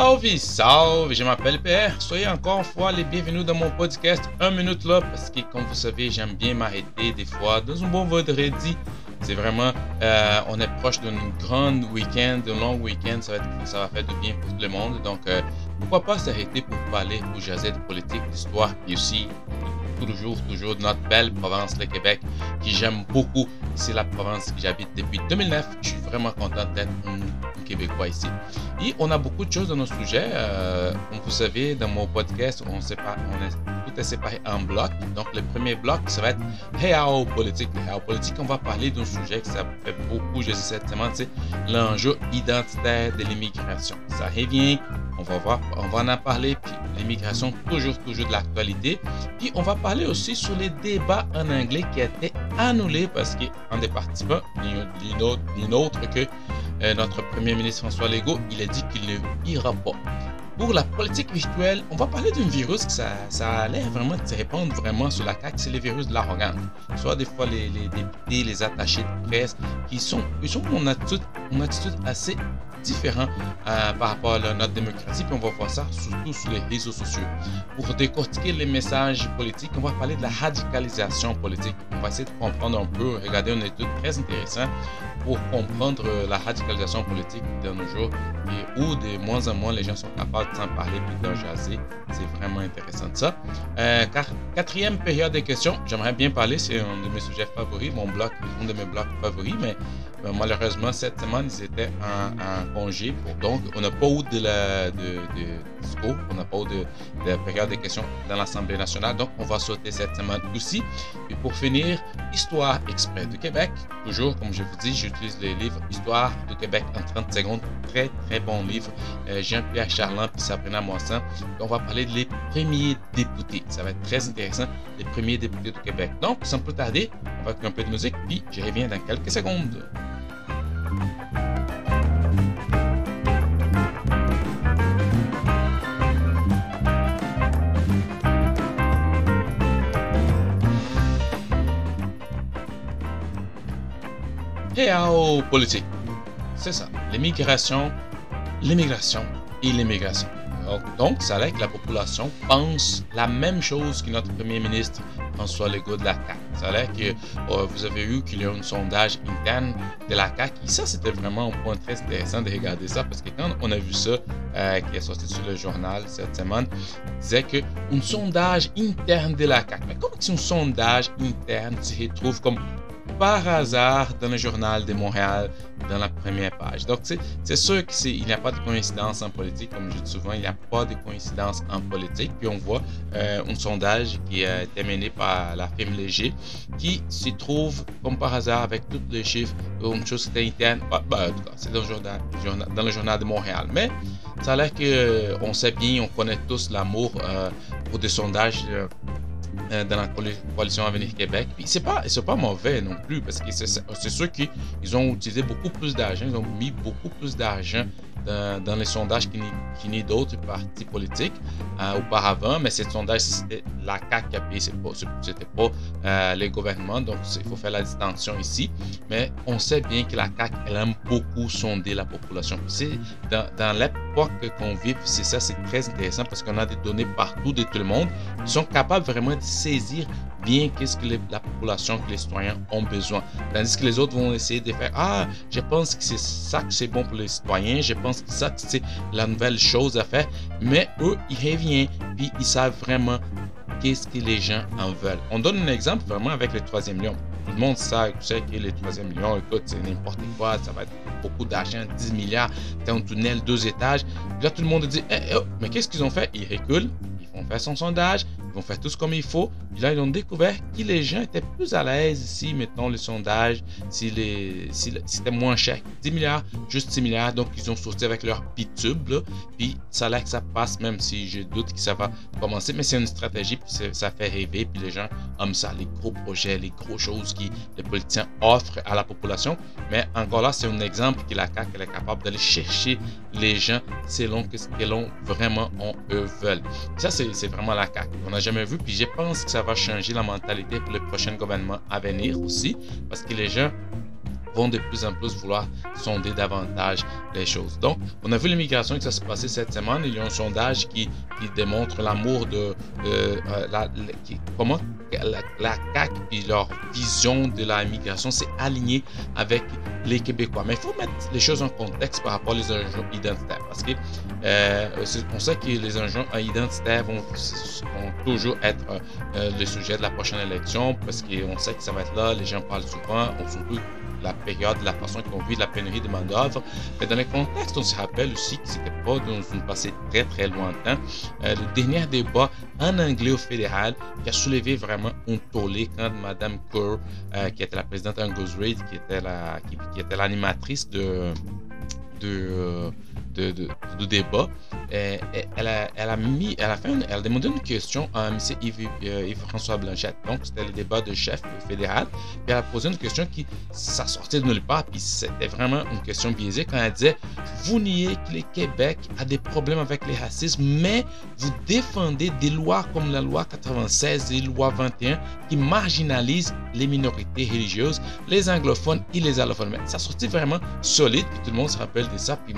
Salve, salve, je m'appelle PR. Soyez encore une fois les bienvenus dans mon podcast 1 minute là parce que comme vous savez, j'aime bien m'arrêter des fois dans un bon vendredi. C'est vraiment, euh, on est proche d'un grand week-end, d'un long week-end, ça, va ça va faire du bien pour tout le monde. Donc, euh, pourquoi pas s'arrêter pour parler, pour jaser de politique, d'histoire, et aussi toujours, toujours notre belle province, le Québec, qui j'aime beaucoup. C'est la province que j'habite depuis 2009. Je suis vraiment content d'être un, Québécois ici. Et on a beaucoup de choses dans nos sujets. Euh, vous savez, dans mon podcast, on, sépare, on est est séparé en blocs. Donc, le premier bloc, ça va être Hey politique. Hey politique, on va parler d'un sujet qui ça fait beaucoup, je sais semaine, c'est l'enjeu identitaire de l'immigration. Ça revient on va voir, on va en parler, puis l'immigration, toujours, toujours de l'actualité. Puis on va parler aussi sur les débats en anglais qui a été annulés parce qu'un des participants, ni autre que euh, notre premier ministre François Legault, il a dit qu'il ne ira pas. Pour la politique virtuelle, on va parler d'un virus qui a l'air vraiment de se répandre vraiment sur la CAQ, c'est le virus de l'arrogance. Soit des fois les, les, députés, les attachés de presse, qui sont, ils ont une attitude, une attitude assez différent euh, par rapport à notre démocratie. Puis on va voir ça surtout sur les réseaux sociaux. Pour décortiquer les messages politiques, on va parler de la radicalisation politique. On va essayer de comprendre un peu, regarder une étude très intéressante pour comprendre la radicalisation politique de nos jours et où de moins en moins les gens sont capables de s'en parler et d'en jaser. C'est vraiment intéressant ça. Euh, quatrième période de questions, j'aimerais bien parler, c'est un de mes sujets favoris, mon blog, un de mes blocs favoris, mais euh, malheureusement, cette semaine, ils étaient en, donc, on n'a pas eu de, de, de on n'a pas eu de, période de questions dans l'Assemblée nationale. Donc, on va sauter cette semaine aussi. Et pour finir, Histoire exprès du Québec. Toujours, comme je vous dis, j'utilise les livres Histoire du Québec en 30 secondes. Très, très bon livre. Euh, Jean-Pierre Charland puis Sabrina Moissan. On va parler des premiers députés. Ça va être très intéressant, les premiers députés du Québec. Donc, sans plus tarder, on va faire un peu de musique, puis je reviens dans quelques secondes. Politique. C'est ça. L'immigration, l'immigration et l'immigration. Donc, ça l'air que la population pense la même chose que notre premier ministre François Legault de la CAQ. Ça l'air que euh, vous avez vu qu'il y a un sondage interne de la CAQ. Et ça, c'était vraiment un point très intéressant de regarder ça parce que quand on a vu ça, euh, qui est sorti sur le journal cette semaine, disait que un sondage interne de la CAQ. Mais comment si un sondage interne se retrouve comme par hasard dans le journal de Montréal, dans la première page. Donc, c'est sûr qu'il n'y a pas de coïncidence en politique, comme je dis souvent, il n'y a pas de coïncidence en politique. Puis on voit euh, un sondage qui a été mené par la firme Léger, qui s'y trouve, comme par hasard, avec tous les chiffres, une chose qui interne. Bah, bah, en tout cas, c'est dans, dans, le journal de Montréal. Mais ça a l'air qu'on euh, sait bien, on connaît tous l'amour euh, pour des sondages dans la coalition Avenir Québec. Puis c'est pas, pas mauvais non plus, parce que c'est sûr qu'ils ont utilisé beaucoup plus d'argent, ils ont mis beaucoup plus d'argent dans, les sondages qui d'autres partis politiques euh, auparavant, mais ce sondage, c'était la CAQ qui a payé, c'était pas, pas euh, les gouvernements, donc il faut faire la distinction ici. Mais on sait bien que la CAQ, elle aime beaucoup sonder la population. Dans, dans l'époque qu'on vit, c'est ça, c'est très intéressant parce qu'on a des données partout de tout le monde qui sont capables vraiment de saisir bien qu'est-ce que la population, que les citoyens ont besoin. Tandis que les autres vont essayer de faire Ah, je pense que c'est ça que c'est bon pour les citoyens, je pense que ça c'est la nouvelle chose à faire. Mais eux, ils reviennent, puis ils savent vraiment qu'est-ce que les gens en veulent. On donne un exemple vraiment avec le troisième lion. Tout le monde sait, que le troisième lion, écoute, c'est n'importe quoi, ça va être beaucoup d'argent, 10 milliards, c'est un tunnel, deux étages. là, tout le monde dit, eh, oh, mais qu'est-ce qu'ils ont fait? Ils reculent, ils font faire son sondage, ils vont faire tout ce comme il faut. Là, ils ont découvert que les gens étaient plus à l'aise si, mettons, le sondage, si, les, si, c'était moins cher. 10 milliards, juste 6 milliards. Donc, ils ont sorti avec leur pitube. Là, puis, ça l'air que ça passe, même si je doute que ça va commencer. Mais c'est une stratégie, puis ça fait rêver. Puis les gens aiment ça, les gros projets, les gros choses que les politiciens offrent à la population. Mais encore là, c'est un exemple que la CAQ est capable d'aller chercher les gens selon ce que l'on vraiment on, eux veulent. Ça, c'est vraiment la CAQ. On a jamais vu. Puis je pense que ça va changer la mentalité pour le prochain gouvernement à venir aussi. Parce que les gens vont de plus en plus vouloir sonder davantage les choses. Donc, on a vu l'immigration que ça s'est passé cette semaine. Il y a un sondage qui, démontre l'amour de euh, la, comment? La, la CAQ et leur vision de la migration s'est alignée avec les Québécois. Mais il faut mettre les choses en contexte par rapport aux identitaires. Parce que euh, on sait que les enjeux identitaires vont, toujours être euh, le sujet de la prochaine élection parce qu'on sait que ça va être là. Les gens parlent souvent, on la période, la façon qu'on vit la pénurie de main-d'œuvre. Mais dans le contexte, on se rappelle aussi que c'était pas dans une passé très très lointain. Euh, le dernier débat en anglais au fédéral qui a soulevé vraiment un tollé quand Madame Kerr, euh, qui était la présidente Angus Reid, qui était la, qui était l'animatrice de de, de, de, de, débat, elle, a, elle, a, fait elle a demandé une question à M. Yves, euh, Yves François Blanchette. Donc, c'était le débat de chef fédéral. Puis elle a posé une question qui, ça sortait de nulle part. Puis c'était vraiment une question biaisée quand elle disait Vous niez que le Québec a des problèmes avec les racismes, mais vous défendez des lois comme la loi 96 et la loi 21 qui marginalisent les minorités religieuses, les anglophones et les allophones. Ça sortait vraiment solide. Puis tout le monde se rappelle de ça. Puis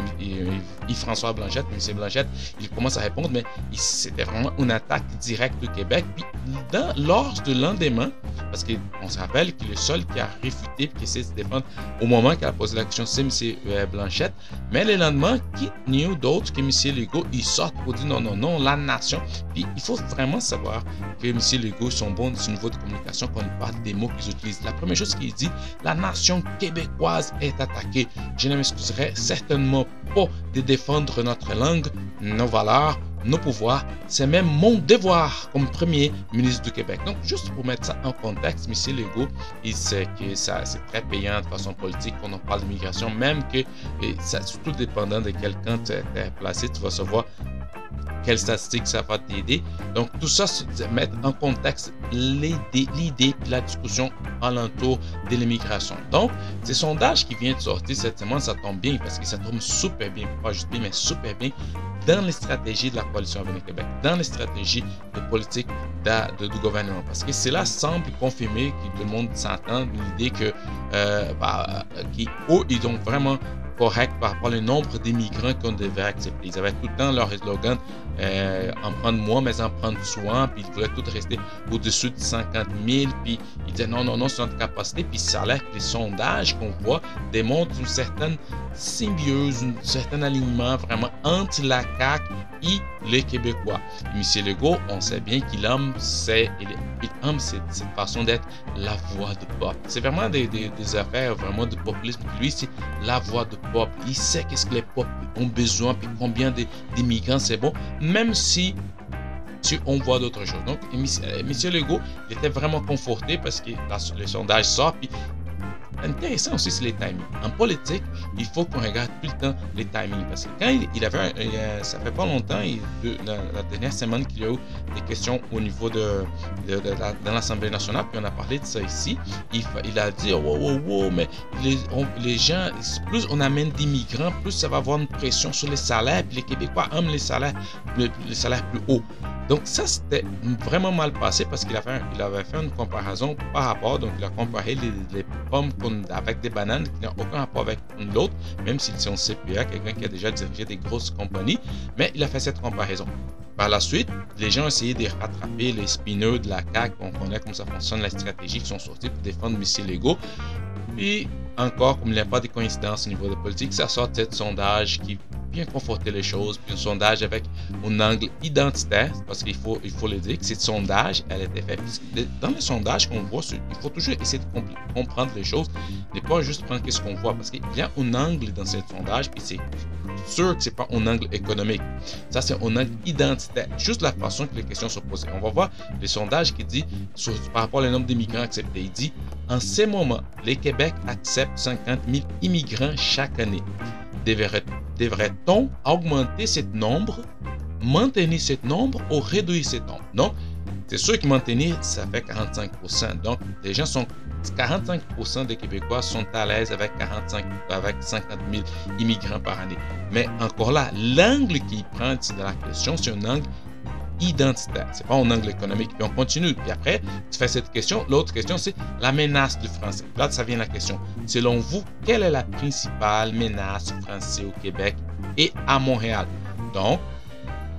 Yves-François Blanchette, M. Blanchette, il commence à répondre, mais c'était vraiment une attaque directe du Québec. Puis dans, lors de lendemain, parce qu'on se rappelle que le seul qui a réfuté qui essaie de se défendre au moment qu'il a posé la question, c'est M. Euh, Blanchette. Mais le lendemain, qui n'y a d'autre que M. Legault, il sort pour dire non, non, non, la nation. Puis il faut vraiment savoir que M. Legault sont bons de ce niveau de communication quand il parle des mots qu'ils utilisent. La première chose qu'il dit, la nation québécoise est attaquée. Je ne m'excuserai certainement pas de défendre notre langue, nos valeurs, nos pouvoirs. C'est même mon devoir comme premier ministre du Québec. Donc, juste pour mettre ça en contexte, M. Legault, il sait que ça, c'est très payant de façon politique quand on parle d'immigration, même que, ça, tout dépendant de quel camp tu es placé, tu vas savoir quelles statistiques ça va t'aider. Donc, tout ça, c'est mettre en contexte l'idée, la discussion alentour de l'immigration. Donc, ces sondages qui viennent de sortir cette semaine, ça tombe bien parce que ça tombe super bien, pas juste bien, mais super bien dans les stratégies de la coalition Avenir Québec, dans les stratégies de politique de, du gouvernement. Parce que cela semble confirmer que le monde s'entend l'idée que, euh, bah, qu'ils, ils ont vraiment correct par rapport au nombre d'immigrants qu'on devait accepter. Ils avaient tout le temps leur slogan euh, en prendre moins, mais en prendre soin, puis ils voulaient tout rester au-dessus de 50 000, puis ils disaient non, non, non, c'est notre capacité, puis ça a l'air que les sondages qu'on voit démontrent une certaine symbiose, un certain alignement vraiment entre la CAQ et les Québécois. Monsieur Legault, on sait bien qu'il aime, c'est, il aime cette, façon d'être la voix de pop. C'est vraiment des, affaires vraiment de populisme. Lui, c'est la voix de pop. Il sait qu'est-ce que les pop ont besoin, puis combien d'immigrants c'est bon, même si on voit d'autres choses. Donc, M. Legault, il était vraiment conforté parce que le sondage intéressant aussi, c'est les timings. En politique, il faut qu'on regarde tout le temps les timings. Parce que quand il, avait, ça fait pas longtemps, la, dernière semaine qu'il y a eu des questions au niveau de, dans l'Assemblée nationale, puis on a parlé de ça ici, il, il a dit, wow, wow, wow, mais les, les gens, plus on amène d'immigrants, plus ça va avoir une pression sur les salaires, puis les Québécois aiment les salaires, les salaires plus hauts. Donc ça, c'était vraiment mal passé parce qu'il avait, il fait une comparaison par rapport, donc il a comparé les, pommes avec des bananes qui n'ont aucun rapport avec l'autre, même s'ils sont CPA, quelqu'un qui a déjà dirigé des grosses compagnies, mais il a fait cette comparaison. Par la suite, les gens ont essayé de rattraper les spineux de la CAQ, on connaît comment ça fonctionne, la stratégie qui sont sortis pour défendre missiles légaux. Puis encore, comme il n'y a pas de coïncidence au niveau de politique, ça sort de ce sondage qui bien conforter les choses, puis un sondage avec un angle identitaire, parce qu'il faut, il faut le dire que ce sondage, elle était faite. Dans les sondages qu'on voit, il faut toujours essayer de comprendre les choses, ne pas juste prendre ce qu'on voit, parce qu'il y a un angle dans ce sondage, puis c'est sûr que c'est pas un angle économique. Ça, c'est un angle identitaire. Juste la façon que les questions sont posées. On va voir les sondages qui dit, par rapport au nombre d'immigrants acceptés, il dit, en ces moments, les Québec acceptent 50 000 immigrants chaque année. Devrait-on augmenter ce nombre, maintenir ce nombre ou réduire ce nombre? Non, c'est sûr que maintenir, ça fait 45%. Donc, les gens sont 45% des Québécois sont à l'aise avec 45, avec 50 000 immigrants par année. Mais encore là, l'angle qu'ils prennent de la question, c'est un angle identitaire. C'est pas un angle économique. Puis on continue. Puis après, tu fais cette question. L'autre question, c'est la menace du français. Là, ça vient la question. Selon vous, quelle est la principale menace français au Québec et à Montréal? Donc,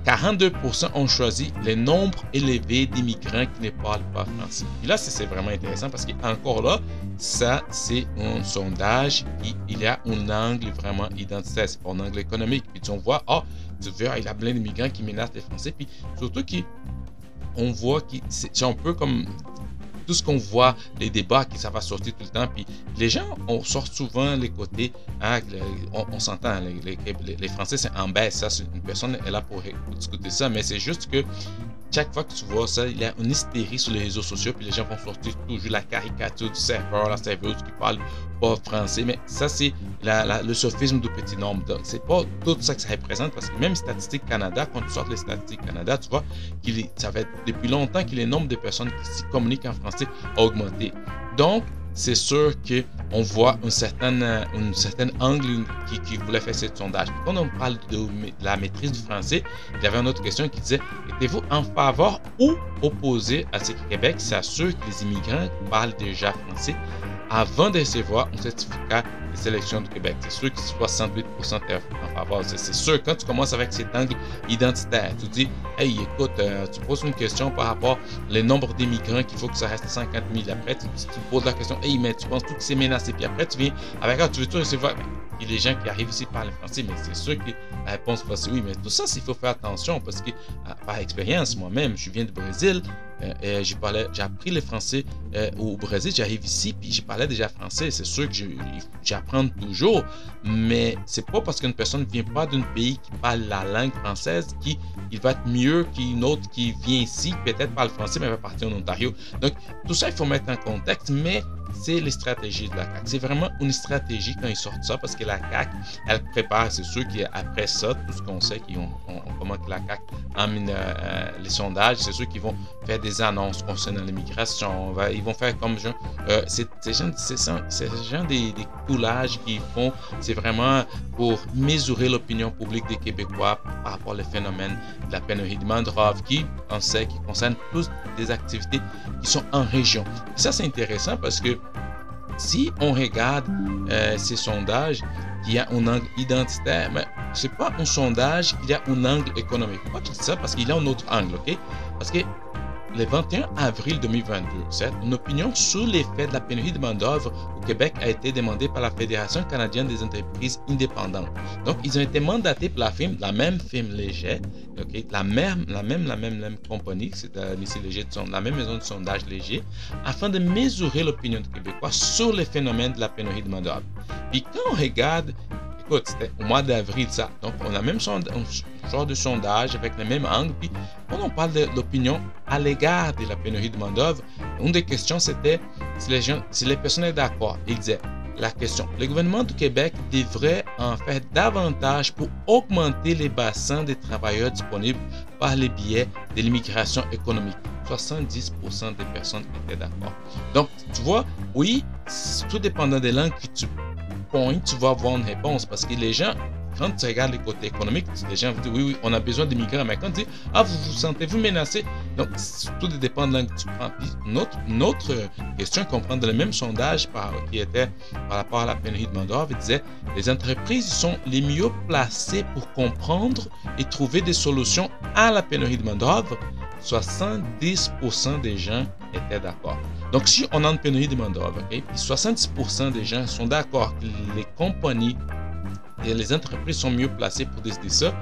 42% ont choisi le nombre élevé d'immigrants qui ne parlent pas français. Et là, c'est vraiment intéressant parce qu'encore là, ça, c'est un sondage qui il y a un angle vraiment identitaire. C'est un angle économique. Puis on voit, oh, tu vois, il y a plein d'immigrants qui menacent les Français. Puis surtout qu'on voit que c'est un peu comme tout ce qu'on voit, les débats qui ça va sortir tout le temps. Puis les gens, on sort souvent les côtés, hein, on, s'entend, les, les, Français c'est en une personne est là pour discuter ça, mais c'est juste que chaque fois que tu vois ça, il y a une hystérie sur les réseaux sociaux, puis les gens vont sortir toujours la caricature du serveur, la serveuse qui parle français, mais ça, c'est le sophisme du petit nombre. C'est pas tout ça que ça représente, parce que même Statistique Canada, quand tu sors les Statistiques Canada, tu vois qu'il ça fait depuis longtemps que le nombre de personnes qui communiquent en français a augmenté. Donc, c'est sûr qu'on voit un certain, une certaine angle qui, qui, voulait faire ce sondage. Quand on parle de, la maîtrise du français, il y avait une autre question qui disait Êtes-vous en faveur ou opposé à ce que Québec s'assure que les immigrants parlent déjà français? Avant de recevoir un certificat de sélection du Québec. C'est sûr que 68% en faveur. C'est sûr, quand tu commences avec cet angle identitaire, tu dis, hey, écoute, euh, tu poses une question par rapport au nombre d'immigrants qu'il faut que ça reste 50 000. Après, tu, poses la question, hey, mais tu penses tout que c'est menacé. Puis après, tu viens avec, ah, tu veux tout recevoir. Il y a des gens qui arrivent ici par le français, mais c'est sûr que la réponse va oui. Mais tout ça, il faut faire attention parce que, euh, par expérience, moi-même, je viens du Brésil. Euh, j'ai appris le français euh, au Brésil. J'arrive ici, puis je parlais déjà français. C'est sûr que j'apprends toujours, mais c'est pas parce qu'une personne ne vient pas d'un pays qui parle la langue française qu'il va être mieux qu'une autre qui vient ici, peut-être parle français, mais va partir en Ontario. Donc, tout ça, il faut mettre en contexte, mais c'est les stratégies de la CAQ. C'est vraiment une stratégie quand ils sortent ça, parce que la CAQ, elle prépare, c'est sûr qu'après ça, tout ce qu'on sait, qu'on on, comment la CAQ emmène euh, les sondages, c'est sûr qu'ils vont faire des annonces concernant l'immigration, ils vont faire comme genre, euh, c'est genre, genre des, des coulages qu'ils font, c'est vraiment pour mesurer l'opinion publique des Québécois par rapport au phénomène de la pénurie de main-d'œuvre qui, on sait, qui concerne plus des activités qui sont en région. ça, c'est intéressant parce que si on regarde euh, ces sondages, il y a un angle identitaire, mais c'est pas un sondage, y a un angle économique. Pourquoi je dis ça? Parce qu'il y a un autre angle, ok? Parce que le 21 avril 2022, une opinion sur l'effet de la pénurie de main-d'œuvre au Québec a été demandée par la Fédération canadienne des entreprises indépendantes. Donc, ils ont été mandatés par la la même firme léger, la, même, la la compagnie, c'est Léger, la même maison de sondage léger, afin de mesurer l'opinion des Québécois sur le phénomène de la pénurie de main-d'œuvre. Puis quand on regarde écoute, c'était au mois d'avril, ça. Donc, on a même un genre de sondage avec le même angle. Puis, quand on parle de l'opinion à l'égard de la pénurie de main-d'œuvre, une des questions, c'était si les, gens, si les personnes étaient d'accord. Ils disaient la question le gouvernement du Québec devrait en faire davantage pour augmenter les bassins des travailleurs disponibles par les biais de l'immigration économique. 70% des personnes étaient d'accord. Donc, tu vois, oui, tout dépendant des langues que tu tu vas avoir une réponse parce que les gens, quand tu regardes les côtés économiques, les gens vont dire oui, oui, on a besoin d'immigrants. Mais quand tu dis ah, vous vous sentez-vous menacé? Donc, tout dépend de que tu prends. Puis, notre, notre question qu'on prend dans le même sondage par, qui était par rapport à la pénurie de main-d'œuvre, disait les entreprises sont les mieux placées pour comprendre et trouver des solutions à la pénurie de main-d'œuvre. 70% des gens étaient d'accord. Donc, si on a une pénurie de main-d'œuvre, puis 70% des gens sont d'accord que les compagnies et les entreprises sont mieux placées pour décider ça,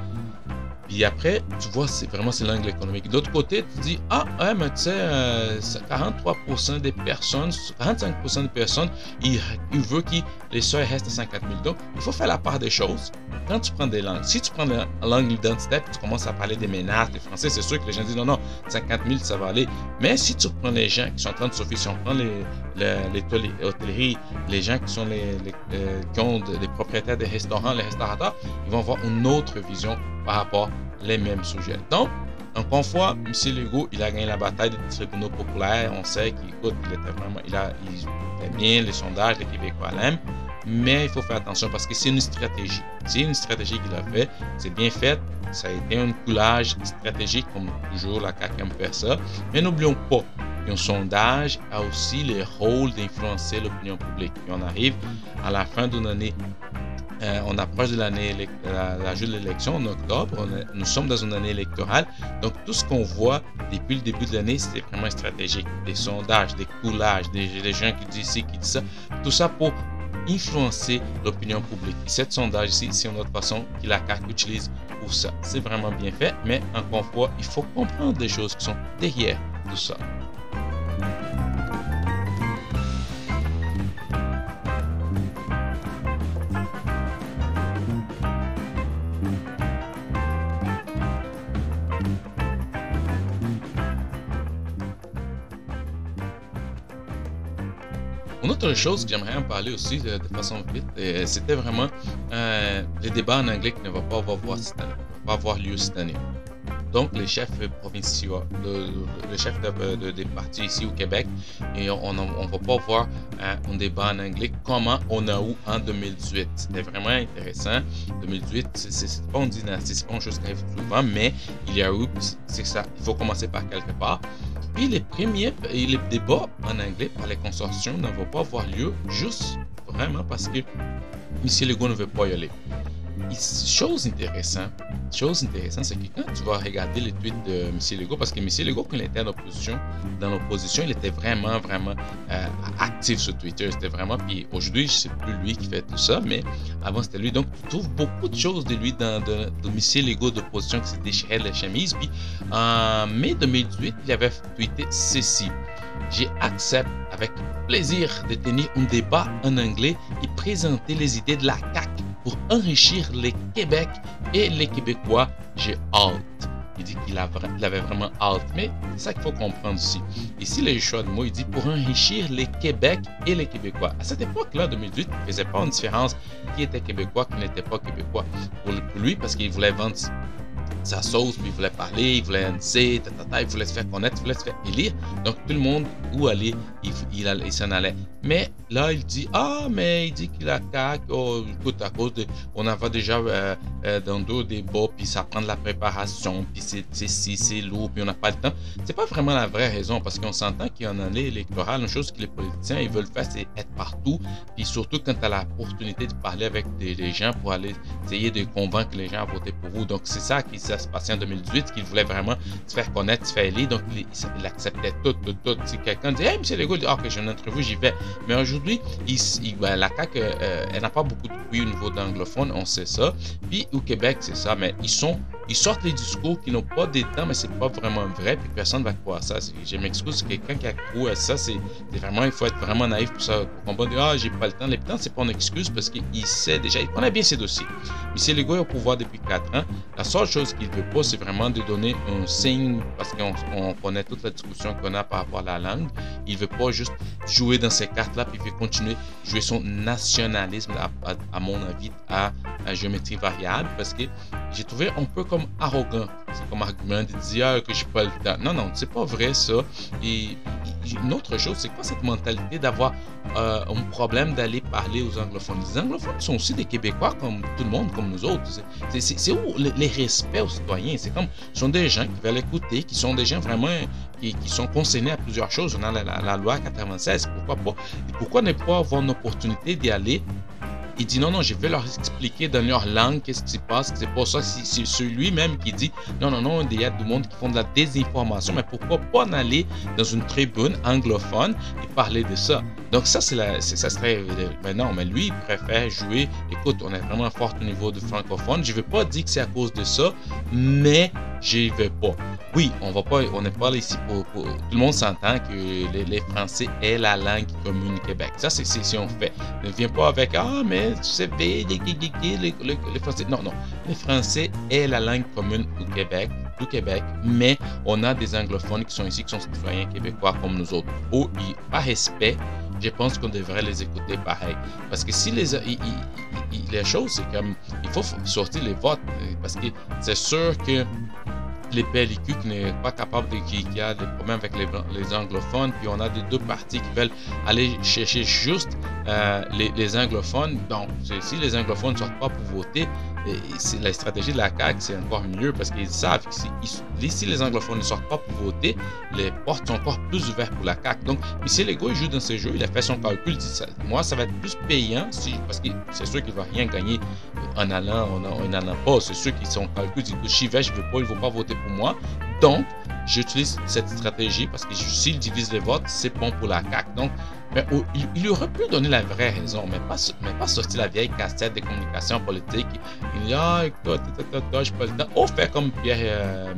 puis après, tu vois, c'est vraiment c'est l'angle économique. D'autre côté, tu dis, ah, mais tu sais, 43% euh, des personnes, 45% des personnes, ils, veulent que les seuils restent à 50 000. Donc, il faut faire la part des choses. Quand tu prends des langues, si tu prends la langue identitaire, tu commences à parler des menaces, des français, c'est sûr que les gens disent, non, non, 50 000, ça va aller. Mais si tu prends les gens qui sont en train de s'offrir, si on prend les, les, hôtelleries, les gens qui sont les, euh, qui ont des propriétaires des restaurants, les restaurateurs, ils vont avoir une autre vision par rapport les mêmes sujets. Donc, encore une fois, M. Legault, il a gagné la bataille des tribunaux populaires. On sait qu'il il était vraiment, il a, il bien les sondages, les Québécois l'aiment. mais il faut faire attention parce que c'est une stratégie. C'est une stratégie qu'il a fait, c'est bien fait, ça a été un coulage stratégique comme toujours la CAQ aime ça, mais n'oublions pas qu'un sondage a aussi le rôle d'influencer l'opinion publique. Et on arrive à la fin d'une année euh, on approche de l'année, la, la de l'élection en octobre. nous sommes dans une année électorale. Donc, tout ce qu'on voit depuis le début de l'année, c'est vraiment stratégique. Des sondages, des coulages, des, gens qui disent ci, qui disent ça. Tout ça pour influencer l'opinion publique. Et cette sondage ici, c'est une autre façon que la carte utilise pour ça. C'est vraiment bien fait, mais encore une fois, il faut comprendre des choses qui sont derrière tout ça. Autre chose que j'aimerais en parler aussi de, façon vite, euh, c'était vraiment euh, les débats en anglais qui ne vont pas avoir, lieu cette année. Donc, les chefs provinciaux, le, chef de, des partis ici au Québec, et on ne va pas voir euh, un débat en anglais comme on a eu en 2018. C'était vraiment intéressant. 2018, c'est pas une dynastie, c'est pas une chose qui arrive souvent, mais il y a eu, c'est ça, il faut commencer par quelque part. Puis les premiers les débats en anglais par les consortiums ne vont pas avoir lieu juste vraiment parce que M. Legault ne veut pas y aller chose intéressante, chose intéressante, c'est que quand tu vas regarder les tweets de M. Legault, parce que M. Legault, quand il était en opposition, dans l'opposition, il était vraiment, vraiment euh, actif sur Twitter. C'était vraiment, puis aujourd'hui, sais plus lui qui fait tout ça, mais avant c'était lui. Donc, tu trouves beaucoup de choses de lui dans de, de M. Legault d'opposition qui se déchirait la chemise. Puis en mai 2018, il avait tweeté ceci. J'ai accepté avec plaisir de tenir un débat en anglais et présenter les idées de la CAQ pour enrichir les Québec et les Québécois, j'ai hâte. Il dit qu'il avait vraiment hâte, mais c'est ça qu'il faut comprendre ici. Ici, les choix de mots, il dit pour enrichir les Québec et les Québécois. À cette époque-là, 2018, il ne faisait pas une différence qui était Québécois, qui n'était pas Québécois. Pour lui, parce qu'il voulait vendre sa sauce, puis il voulait parler, il voulait annoncer, il voulait se faire connaître, il voulait se faire élire. Donc tout le monde où aller, il, il, s'en allait. Mais là, il dit Ah, mais il dit qu'il a CAC, oh, écoute, à cause de. On avait déjà euh, euh, dans des bas, puis ça prend de la préparation, puis c'est si c'est lourd, puis on n'a pas le temps. C'est pas vraiment la vraie raison, parce qu'on s'entend qu'il y a une année électorale, une chose que les politiciens ils veulent faire, c'est être partout, puis surtout quand tu as l'opportunité de parler avec des, gens pour aller essayer de convaincre les gens à voter pour vous. Donc c'est ça qui ça se passait en 2018, qu'il voulait vraiment se faire connaître, se faire élire. Donc, il, acceptait tout, tout, tout. Si quelqu'un dit, hey, M. Legault, dit, ah, que j'ai une entrevue, j'y vais. Mais aujourd'hui, ben, la CAQ, euh, elle n'a pas beaucoup de bruit au niveau d'anglophone, on sait ça. Puis au Québec, c'est ça. Mais ils sont ils sortent des discours qui n'ont pas d'état, mais c'est pas vraiment vrai, puis personne ne va croire ça. Je m'excuse, quelqu'un qui a cru à ça, c'est vraiment, il faut être vraiment naïf pour ça, pour comprendre, ah, j'ai pas le temps. Le temps, c'est pas une excuse parce qu'il sait déjà, il connaît bien ses dossiers. Mais le gars est au pouvoir depuis 4 ans. La seule chose qu'il veut pas, c'est vraiment de donner un signe, parce qu'on connaît toute la discussion qu'on a par rapport à la langue. Il veut pas juste jouer dans ces cartes-là, puis il veut continuer à jouer son nationalisme, à, mon avis, à, à géométrie variable, parce que j'ai trouvé un peu comme arrogant. C'est comme argument de dire que je pas le temps. Non, non, c'est pas vrai ça. Et, une autre chose, c'est quoi cette mentalité d'avoir euh, un problème d'aller parler aux anglophones? Les anglophones sont aussi des Québécois comme tout le monde, comme nous autres. C'est où les, respects aux citoyens? C'est comme, ce sont des gens qui veulent écouter, qui sont des gens vraiment qui, sont concernés à plusieurs choses. On a la, la loi 96, pourquoi pas? Et pourquoi ne pas avoir une opportunité d'y aller il dit non, non, je vais leur expliquer dans leur langue qu'est-ce qui se passe. C'est pour ça, c'est celui-même qui dit non, non, non, il y a du monde qui font de la désinformation, mais pourquoi pas en aller dans une tribune anglophone et parler de ça? Donc, ça, c'est ça serait. Ben non, mais lui, il préfère jouer. Écoute, on est vraiment fort au niveau du francophone. Je ne veux pas dire que c'est à cause de ça, mais j'y vais pas. Oui, on va pas, on n'est pas là ici pour, Tout le monde s'entend que les, Français est la langue commune Québec. Ça, c'est si on fait. Ne viens pas avec Ah, mais tu les, les, les, Français. Non, non. Le français est la langue commune au Québec, du Québec, mais on a des anglophones qui sont ici, qui sont citoyens québécois comme nous autres. Ou, par respect, je pense qu'on devrait les écouter pareil. Parce que si les, les choses, c'est comme, il faut sortir les votes, parce que c'est sûr que les PLQ qui n'est pas capable de, qui, a des problèmes avec les, anglophones, puis on a des deux partis qui veulent aller chercher juste euh, les, anglophones. Donc, si les anglophones ne sortent pas pour voter, la stratégie de la CAQ, c'est encore mieux parce qu'ils savent que si, les anglophones ne sortent pas pour voter, les portes sont encore plus ouvertes pour la CAQ. Donc, si Legault il joue dans ce jeu, il a fait son calcul, il dit moi, ça va être plus payant si, parce que c'est sûr qu'il ne va rien gagner en allant, en, n'allant pas. C'est sûr qu'ils sont calcul, dit j'y vais, je ne veux pas, il ne faut pas voter pour moi. Donc, j'utilise cette stratégie parce que s'il divise les votes, c'est bon pour la CAQ. Donc, mais il, aurait pu donner la vraie raison, mais pas, mais pas sortir la vieille cassette des communications politiques. Il dit Ah, écoute, je pas le temps. Oh, faire comme Pierre, euh,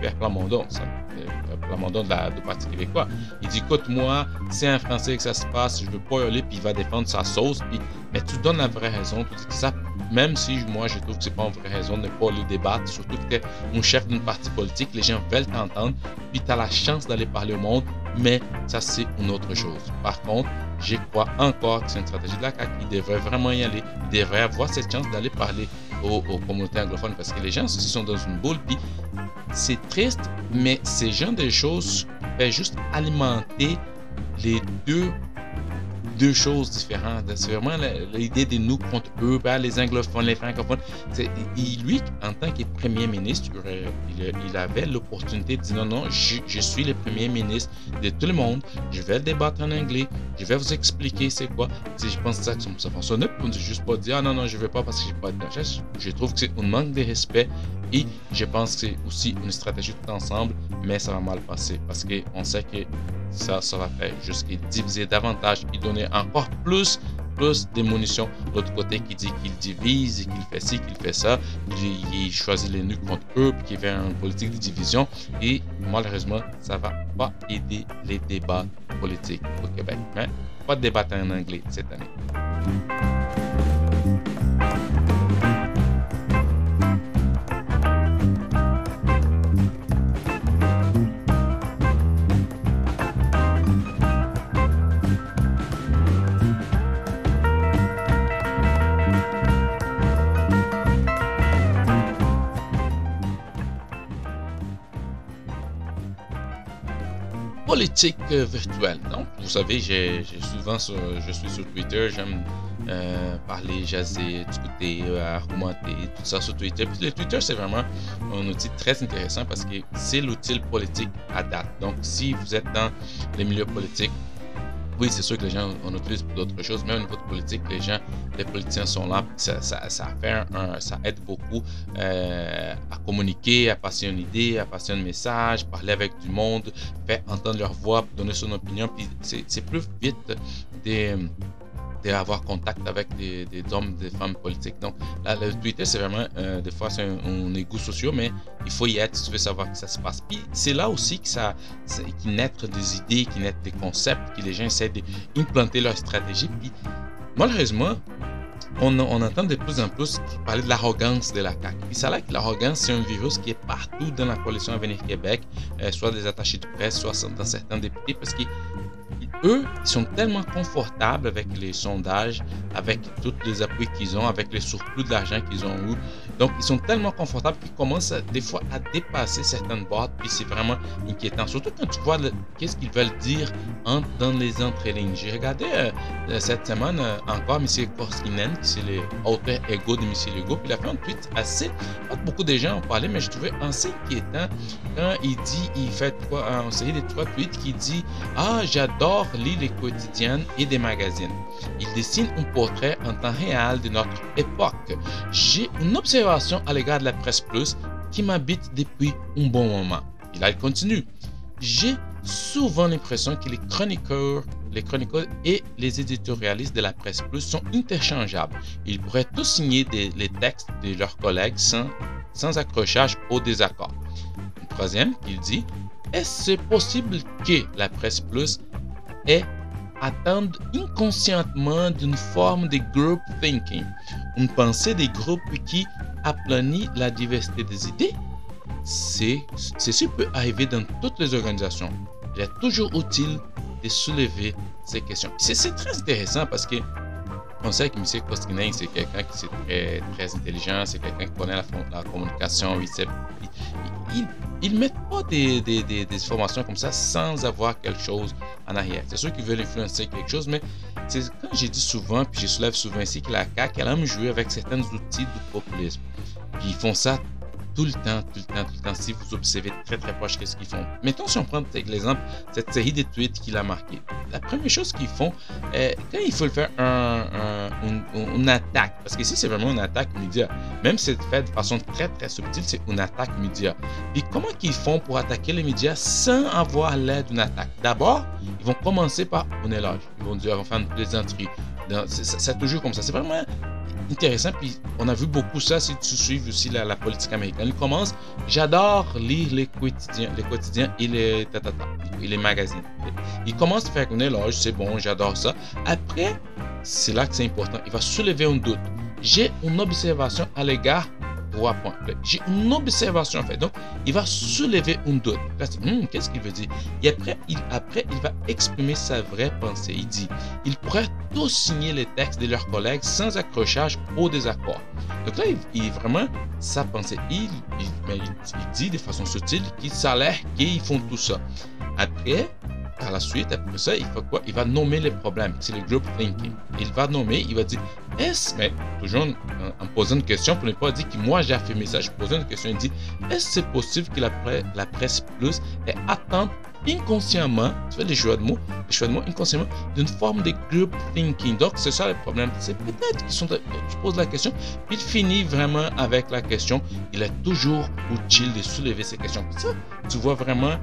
Pierre Plamondon, ça, euh, Plamondon de Parti québécois. Il dit Écoute, moi, c'est un Français que ça se passe, je veux pas y aller, puis il va défendre sa sauce. Puis, mais tu donnes la vraie raison, tu dis que ça, même si moi je trouve que c'est pas une vraie raison de ne pas le débattre, surtout que tu es un chef d'une partie politique, les gens veulent t'entendre, puis tu as la chance d'aller parler au monde mais ça c'est une autre chose. Par contre, je crois encore que c'est une stratégie de la CAQ. Il devrait vraiment y aller. Il devrait avoir cette chance d'aller parler aux, communautés anglophones parce que les gens sont dans une boule. C'est triste, mais ces gens de choses fait juste alimenter les deux deux choses différentes. C'est vraiment l'idée de nous contre eux, ben, les anglophones, les francophones. lui, en tant que premier ministre, il, avait l'opportunité de dire non, non, je, suis le premier ministre de tout le monde, je vais débattre en anglais, je vais vous expliquer c'est quoi. Je pense que ça, ça fonctionne pour ne juste pas dire ah non, non, je ne vais pas parce que je n'ai pas de. Je trouve que c'est un manque de respect et je pense que c'est aussi une stratégie tout ensemble, mais ça va mal passer parce qu'on sait que ça, ça va faire jusqu'à diviser davantage et donner encore plus plus de munitions. L'autre côté qui dit qu'il divise qu'il fait ci, qu'il fait ça, il, choisit les nus contre eux, puis qu'il fait une politique de division. Et malheureusement, ça va pas aider les débats politiques au Québec. Mais pas de débat en anglais cette année. Politique euh, virtuelle. Donc, vous savez, j'ai souvent je suis sur Twitter, j'aime euh, parler, jaser, discuter, euh, argumenter, tout ça sur Twitter. Puis le Twitter, c'est vraiment un outil très intéressant parce que c'est l'outil politique à date. Donc, si vous êtes dans les milieux politiques, oui, c'est sûr que les gens en utilisent pour d'autres choses, mais au niveau de politique, les gens, les politiciens sont là, ça, ça, ça, fait ça aide beaucoup euh, à communiquer, à passer une idée, à passer un message, parler avec du monde, faire entendre leur voix, donner son opinion, puis c'est plus vite des d'avoir contact avec des, hommes, des femmes politiques. Donc, là, le Twitter, c'est vraiment, euh, des fois, c'est un, égout social, mais il faut y être si tu veux savoir que ça se passe. Puis, c'est là aussi que ça, qui des idées, qui naître des concepts, que les gens essaient d'implanter leur stratégie. Puis, malheureusement, on, on, entend de plus en plus parler de l'arrogance de la CAQ. Puis ça là que l'arrogance, c'est un virus qui est partout dans la coalition Avenir Québec, euh, soit des attachés de presse, soit dans certains députés, parce que eux, ils sont tellement confortables avec les sondages, avec tous les appuis qu'ils ont, avec les surplus de l'argent qu'ils ont eu. Donc, ils sont tellement confortables qu'ils commencent des fois à dépasser certaines boîtes, puis c'est vraiment inquiétant. Surtout quand tu vois qu'est-ce qu'ils veulent dire dans les entrées-lignes. J'ai regardé euh, euh, cette semaine euh, encore M. Koskinen, qui c'est le auteur ego de M. Legault, puis il a fait un tweet assez, pas beaucoup de gens ont parlé, mais je trouvais assez inquiétant quand il dit, il fait quoi, une série de trois tweets qui dit Ah, j'adore lire les quotidiennes et des magazines. Il dessine un portrait en temps réel de notre époque. J'ai une observation à l'égard de la presse plus qui m'habite depuis un bon moment. Il a continue. J'ai souvent l'impression que les chroniqueurs, les chroniqueurs et les éditorialistes de la presse plus sont interchangeables. Ils pourraient tous signer les textes de leurs collègues sans, accrochage au désaccord. troisième, il dit Est-ce possible que la presse plus est atteindre inconsciemment d'une forme de group thinking, une pensée des groupes qui aplanit la diversité des idées. Ceci peut arriver dans toutes les organisations. Il est toujours utile de soulever ces questions. C'est, très intéressant parce que on sait que M. Koskinen, c'est quelqu'un qui est très, très intelligent, c'est quelqu'un qui connaît la, la communication, il, sait, ils, ne mettent pas des, des, informations comme ça sans avoir quelque chose en arrière. C'est sûr qu'ils veulent influencer quelque chose, mais c'est quand j'ai dit souvent, puis je soulève souvent ici, que la CAQ, aime jouer avec certains outils du populisme. Puis ils font ça tout le temps, tout le temps, tout le temps, si vous observez très très proche qu'est-ce qu'ils font? Mettons si on prend l'exemple, cette série de tweets qu'il a marqué. La première chose qu'ils font, euh, quand il faut faire un, une, attaque, parce que ici c'est vraiment une attaque média, même si c'est fait de façon très très subtile, c'est une attaque média. Et comment qu'ils font pour attaquer les médias sans avoir l'aide d'une attaque? D'abord, ils vont commencer par un éloge. Ils vont dire, on va faire une plaisanterie. C'est toujours comme ça. C'est vraiment intéressant. Puis on a vu beaucoup ça si tu suis aussi la, politique américaine. Il commence, j'adore lire les quotidiens, les quotidiens et les, et les magazines. Il commence à faire un éloge, c'est bon, j'adore ça. Après, c'est là que c'est important. Il va soulever un doute. J'ai une observation à l'égard J'ai une observation en fait. Donc, il va soulever un doute. Hmm, qu'est-ce qu'il veut dire? Et après il, après, il va exprimer sa vraie pensée. Il dit, il pourrait tous signer les textes de leurs collègues sans accrochage au désaccord. Donc là, il, vraiment sa pensée. Il, il, dit de façon subtile qu'il l'air qu'ils font tout ça. Après, par la suite, après ça, il fait quoi? Il va nommer les problèmes. C'est le group thinking. Il va nommer, il va dire est-ce, mais toujours en, posant une question pour ne pas dire que moi j'ai affirmé ça, je pose une question, il dit est-ce c'est possible que la, presse plus ait atteint inconsciemment, tu fais des choix de mots, des choix de mots inconsciemment d'une forme de group thinking? Donc, c'est ça le problème. C'est peut-être qu'ils sont, tu poses la question, puis il finit vraiment avec la question. Il est toujours utile de soulever ces questions. Ça, tu vois vraiment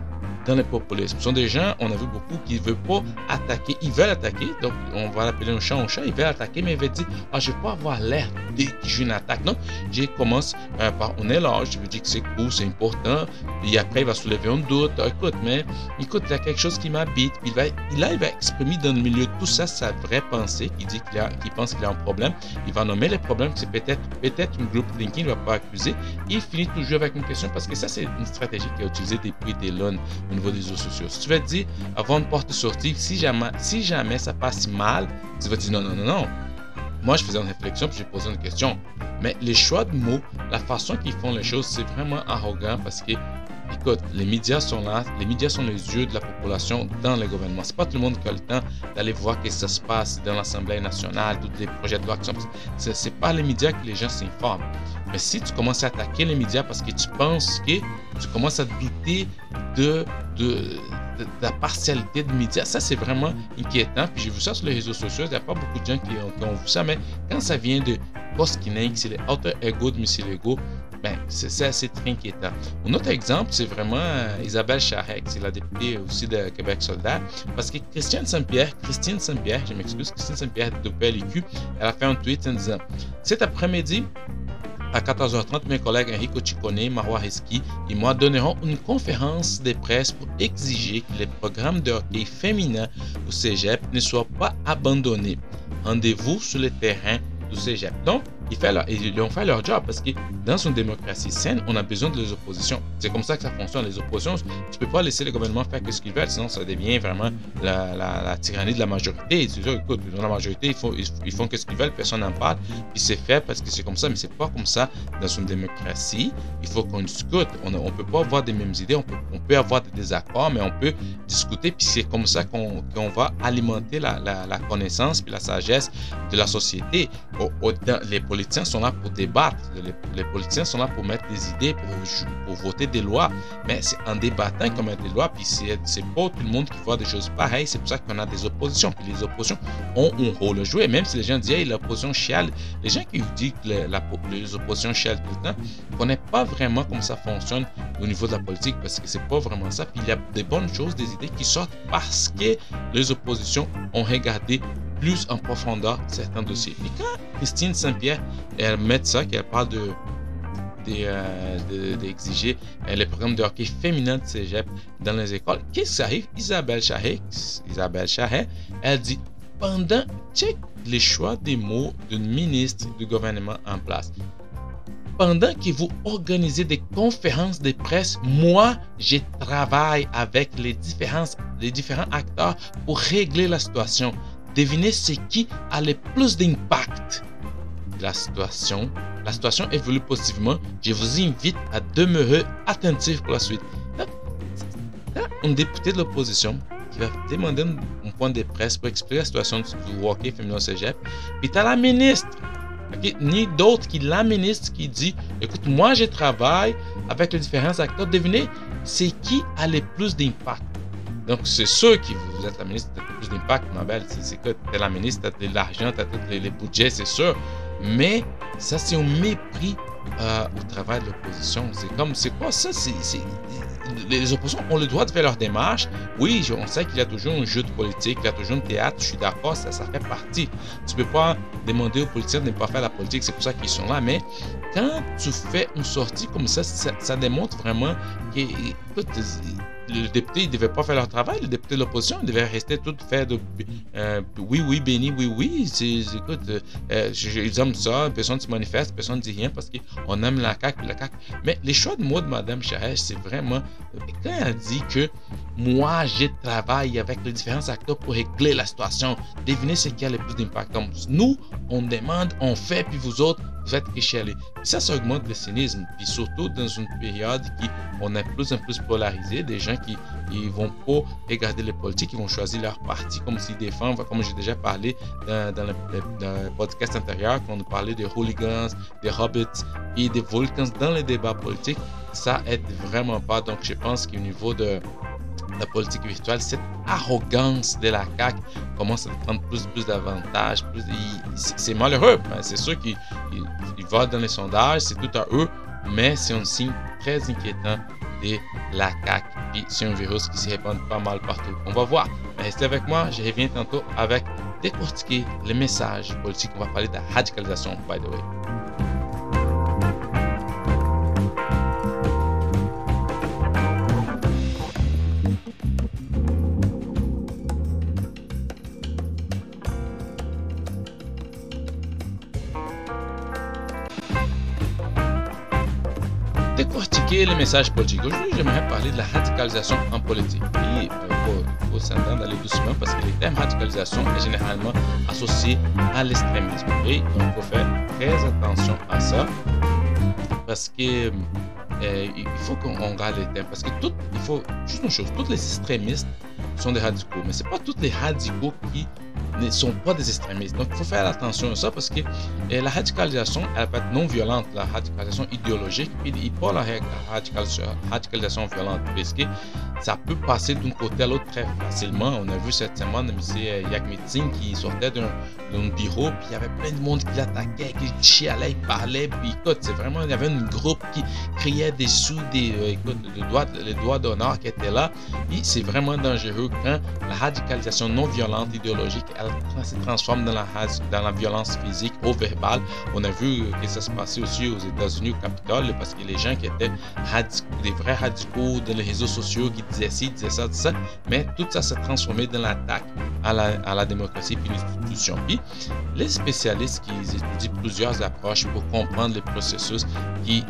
dans le populisme. Ce sont des gens, on a vu beaucoup, qui ne veulent pas attaquer. Ils veulent attaquer, donc on va l'appeler un chat un chat. Ils veulent attaquer, mais ils veulent dire ah, Je ne vais pas avoir l'air dès que j'ai une attaque. Non, je commence euh, par est là, je veux dire que c'est cool, c'est important. Et après, il va soulever un doute. Ah, écoute, mais écoute, il y a quelque chose qui m'habite. Il va, là, il va exprimer dans le milieu tout ça sa vraie pensée. Il dit qu'il pense qu'il a un problème. Il va nommer les problèmes, c'est peut-être peut-être une group thinking, il ne va pas accuser. il finit toujours avec une question parce que ça, c'est une stratégie qui est utilisée depuis des lones niveau des réseaux sociaux. Si tu vas te dire, avant une porte de sortie, si jamais, si jamais ça passe mal, tu vas dire non, non, non, non. Moi, je faisais une réflexion puis j'ai posé une question. Mais les choix de mots, la façon qu'ils font les choses, c'est vraiment arrogant parce que Écoute, les médias sont là, les médias sont les yeux de la population dans le gouvernement. C'est pas tout le monde qui a le temps d'aller voir ce qui se passe dans l'Assemblée nationale, tous les projets de loi qui sont. C'est pas les médias que les gens s'informent. Mais si tu commences à attaquer les médias parce que tu penses que tu commences à douter de, de, la partialité des médias, ça c'est vraiment inquiétant. Puis j'ai vu ça sur les réseaux sociaux, il n'y a pas beaucoup de gens qui ont, vu ça, mais quand ça vient de Koskinek, c'est les alter ego de M. Legault, ben, c'est assez inquiétant. Un autre exemple, c'est vraiment euh, Isabelle Charek, c'est la députée aussi de Québec Soldat, parce que Christiane Saint-Pierre, Christine Saint-Pierre, je m'excuse, Christine Saint-Pierre de PLQ, elle a fait un tweet en disant Cet après-midi, à 14h30, mes collègues Enrico Ciccone, Marois Reski et moi donnerons une conférence de presse pour exiger que les programmes de hockey féminin au cégep ne soient pas abandonnés. Rendez-vous sur le terrain du cégep. Donc, ils, fait ils ont fait leur job parce que dans une démocratie saine, on a besoin de les oppositions. C'est comme ça que ça fonctionne. Les oppositions, tu peux pas laisser le gouvernement faire ce qu'ils veulent, sinon ça devient vraiment la, tyrannie de la majorité. Tu dis, écoute, dans la majorité, ils font, ils, font ce qu'ils veulent, personne n'en parle, puis c'est fait parce que c'est comme ça, mais c'est pas comme ça dans une démocratie. Il faut qu'on discute. On ne peut pas avoir des mêmes idées, on peut, on peut avoir des désaccords, mais on peut discuter, puis c'est comme ça qu'on va alimenter la, connaissance puis la sagesse de la société. Au, les politiciens sont là pour débattre, les, politiciens sont là pour mettre des idées, pour, voter des lois, mais c'est en débattant qu'on met des lois, puis c'est pas tout le monde qui voit des choses pareilles, c'est pour ça qu'on a des oppositions, puis les oppositions ont un rôle à jouer, même si les gens disent, hey, l'opposition chiale, les gens qui disent que la, les oppositions chialent tout le temps, ne connaissent pas vraiment comment ça fonctionne au niveau de la politique, parce que c'est pas vraiment ça, puis il y a des bonnes choses, des idées qui sortent parce que les oppositions ont regardé plus en profondeur certains dossiers. Et quand Christine Saint-Pierre, elle met ça, qu'elle parle de d'exiger euh, les programmes de hockey féminin de cégep dans les écoles. Qu'est-ce qui arrive? Isabelle Charret, Isabelle elle dit pendant, check les choix des mots d'une ministre du gouvernement en place. Pendant que vous organisez des conférences de presse, moi, je travaille avec les différents, les différents acteurs pour régler la situation devinez ce qui a le plus d'impact. La situation la situation évolue positivement, je vous invite à demeurer attentif pour la suite. Un député de l'opposition qui va demander un point de presse pour expliquer la situation du hockey féminin au cégep, puis tu as la ministre. Ni d'autre qui la ministre qui dit écoute, moi je travaille avec les différents acteurs. Devinez, c'est qui a le plus d'impact? Donc, c'est sûr que vous êtes la ministre qui a le plus d'impact, ma belle. C'est que tu es la ministre, tu as de l'argent, tu as tous les, budgets, c'est sûr. Mais ça, c'est un mépris euh, au travail de l'opposition. C'est comme, c'est quoi ça? Les oppositions ont le droit de faire leur démarche. Oui, on sait qu'il y a toujours un jeu de politique, il y a toujours un théâtre, je suis d'accord, ça, ça fait partie. Tu peux pas demander aux politiciens de ne pas faire la politique, c'est pour ça qu'ils sont là. Mais quand tu fais une sortie comme ça, ça, démontre vraiment que, le député ne devait pas faire leur travail. Le député de l'opposition devait rester tout faire de euh, oui, oui, béni, oui, oui. écoute, euh, ils aiment ça, personne ne se manifeste, personne ne dit rien parce qu'on aime la CAQ la CAQ. Mais les choix de mots de Mme Charest, c'est vraiment. Quand elle dit que moi, je travaille avec les différents acteurs pour régler la situation, devinez ce qui a le plus d'impact. Nous, on demande, on fait, puis vous autres, faites que chialer. Ça, ça augmente le cynisme. Puis surtout dans une période qui on est plus en plus polarisé, des gens qui ne vont pas regarder les politiques, ils vont choisir leur parti comme s'ils défendent, comme j'ai déjà parlé dans, le, podcast antérieur, quand on parlait des hooligans, des hobbits et des volcans dans les débats politiques. Ça aide vraiment pas. Donc, je pense qu'au niveau de la politique virtuelle, cette arrogance de la CAQ commence à prendre plus plus d'avantages. C'est malheureux. Ben, c'est sûr qu'ils votent dans les sondages, c'est tout à eux, mais c'est un signe très inquiétant la CAQ. Puis c'est un virus qui se répand pas mal partout. On va voir. Restez avec moi, je reviens tantôt avec décortiquer les messages politiques. On va parler de la radicalisation, by the way. Les messages politiques. Aujourd'hui, j'aimerais parler de la radicalisation en politique. Et il euh, faut, s'entendre d'aller doucement parce que le terme radicalisation est généralement associé à l'extrémisme. Et il faut faire très attention à ça parce que euh, il faut qu'on regarde les termes. Parce que tout, il faut juste une chose, tous les extrémistes sont des radicaux, mais c'est pas tous les radicaux qui ne sont pas des extrémistes. Donc, il faut faire attention à ça parce que eh, la radicalisation, elle peut être non violente, la radicalisation idéologique, puis pas la radicalisation violente, parce que ça peut passer d'un côté à l'autre très facilement. On a vu cette semaine M. Yakmetin qui sortait d'un bureau, puis il y avait plein de monde qui l'attaquait, qui chialait, il parlait, puis écoute, c'est vraiment, il y avait un groupe qui criait des sous, des, euh, écoute, les doigts d'honneur qui étaient là. Et c'est vraiment dangereux quand la radicalisation non violente idéologique, elle se transforme dans la, dans la violence physique au verbal. On a vu que ça se passait aussi aux États-Unis au Capitole parce que les gens qui étaient des vrais radicaux dans les réseaux sociaux disaient ci, disaient ça, disaient ça, mais tout ça s'est transformé dans l'attaque à la, à la démocratie et l'institution. Puis les spécialistes qui étudient plusieurs approches pour comprendre les processus qui,